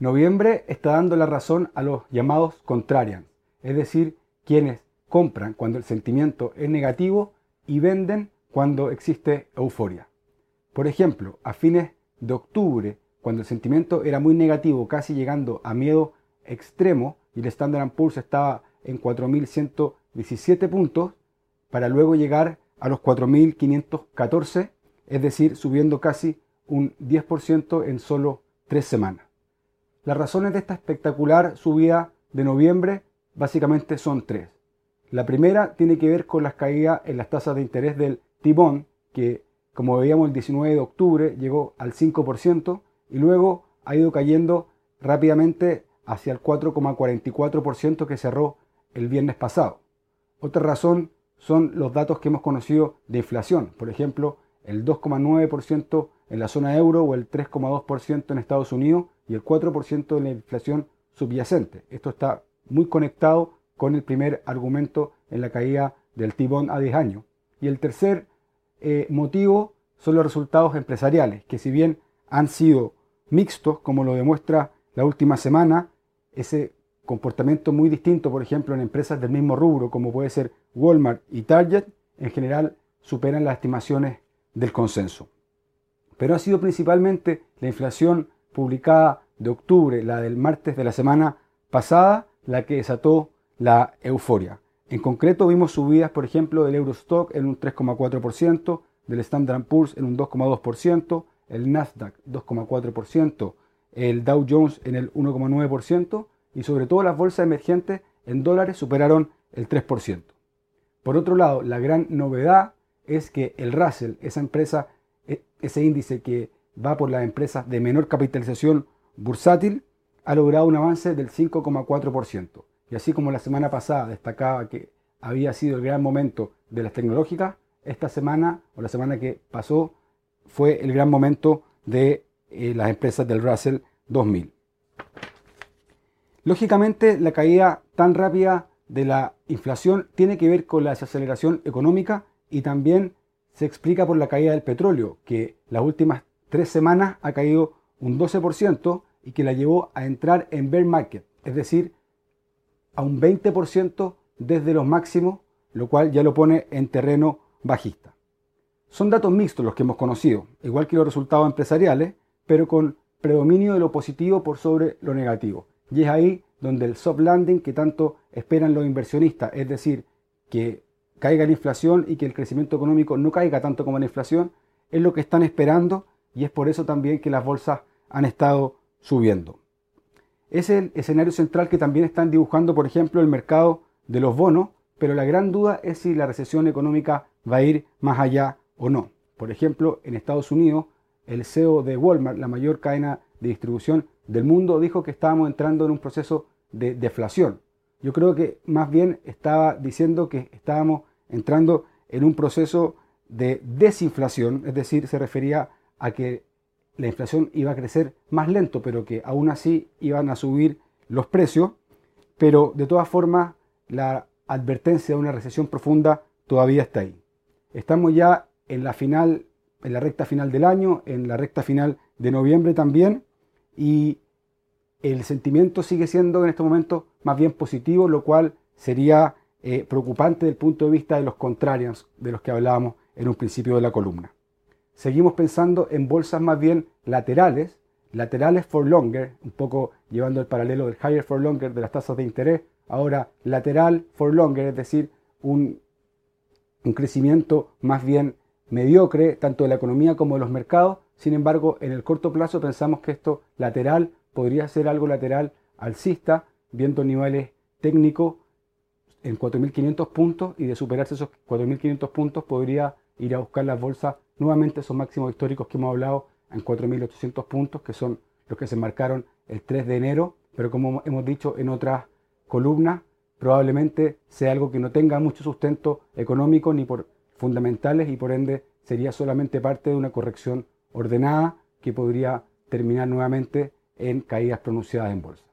Noviembre está dando la razón a los llamados contrarians, es decir, quienes compran cuando el sentimiento es negativo y venden cuando existe euforia. Por ejemplo, a fines de octubre, cuando el sentimiento era muy negativo, casi llegando a miedo extremo, y el Standard Poor's estaba en 4.117 puntos, para luego llegar a los 4.514, es decir, subiendo casi un 10% en solo tres semanas. Las razones de esta espectacular subida de noviembre básicamente son tres. La primera tiene que ver con las caídas en las tasas de interés del T-Bond, que como veíamos el 19 de octubre llegó al 5% y luego ha ido cayendo rápidamente hacia el 4,44% que cerró el viernes pasado. Otra razón son los datos que hemos conocido de inflación, por ejemplo, el 2,9% en la zona euro o el 3,2% en Estados Unidos y el 4% de la inflación subyacente. Esto está muy conectado con el primer argumento en la caída del T-Bond a 10 años. Y el tercer eh, motivo son los resultados empresariales, que si bien han sido mixtos, como lo demuestra la última semana, ese comportamiento muy distinto, por ejemplo, en empresas del mismo rubro, como puede ser Walmart y Target, en general superan las estimaciones del consenso. Pero ha sido principalmente la inflación publicada de octubre, la del martes de la semana pasada, la que desató la euforia. En concreto vimos subidas, por ejemplo, del Eurostock en un 3,4%, del Standard Poor's en un 2,2%, el Nasdaq 2,4%, el Dow Jones en el 1,9% y sobre todo las bolsas emergentes en dólares superaron el 3%. Por otro lado, la gran novedad es que el Russell, esa empresa, e, ese índice que va por las empresas de menor capitalización bursátil, ha logrado un avance del 5,4%. Y así como la semana pasada destacaba que había sido el gran momento de las tecnológicas, esta semana o la semana que pasó fue el gran momento de eh, las empresas del Russell 2000. Lógicamente, la caída tan rápida de la inflación tiene que ver con la desaceleración económica y también se explica por la caída del petróleo, que las últimas tres semanas ha caído un 12% y que la llevó a entrar en bear market, es decir, a un 20% desde los máximos, lo cual ya lo pone en terreno bajista. Son datos mixtos los que hemos conocido, igual que los resultados empresariales, pero con predominio de lo positivo por sobre lo negativo. Y es ahí donde el soft landing que tanto esperan los inversionistas, es decir, que caiga la inflación y que el crecimiento económico no caiga tanto como la inflación, es lo que están esperando y es por eso también que las bolsas han estado subiendo. Es el escenario central que también están dibujando, por ejemplo, el mercado de los bonos, pero la gran duda es si la recesión económica va a ir más allá o no. Por ejemplo, en Estados Unidos, el CEO de Walmart, la mayor cadena de distribución del mundo, dijo que estábamos entrando en un proceso de deflación. Yo creo que más bien estaba diciendo que estábamos entrando en un proceso de desinflación, es decir, se refería a que la inflación iba a crecer más lento, pero que aún así iban a subir los precios, pero de todas formas la advertencia de una recesión profunda todavía está ahí. Estamos ya en la final, en la recta final del año, en la recta final de noviembre también, y el sentimiento sigue siendo en este momento más bien positivo, lo cual sería eh, preocupante desde el punto de vista de los contrarios de los que hablábamos en un principio de la columna. Seguimos pensando en bolsas más bien laterales, laterales for longer, un poco llevando el paralelo del higher for longer de las tasas de interés, ahora lateral for longer, es decir, un, un crecimiento más bien mediocre tanto de la economía como de los mercados. Sin embargo, en el corto plazo pensamos que esto lateral podría ser algo lateral alcista, viendo niveles técnicos en 4.500 puntos y de superarse esos 4.500 puntos podría ir a buscar las bolsas nuevamente esos máximos históricos que hemos hablado en 4.800 puntos, que son los que se marcaron el 3 de enero, pero como hemos dicho en otras columnas, probablemente sea algo que no tenga mucho sustento económico ni por fundamentales y por ende sería solamente parte de una corrección ordenada que podría terminar nuevamente en caídas pronunciadas en bolsa.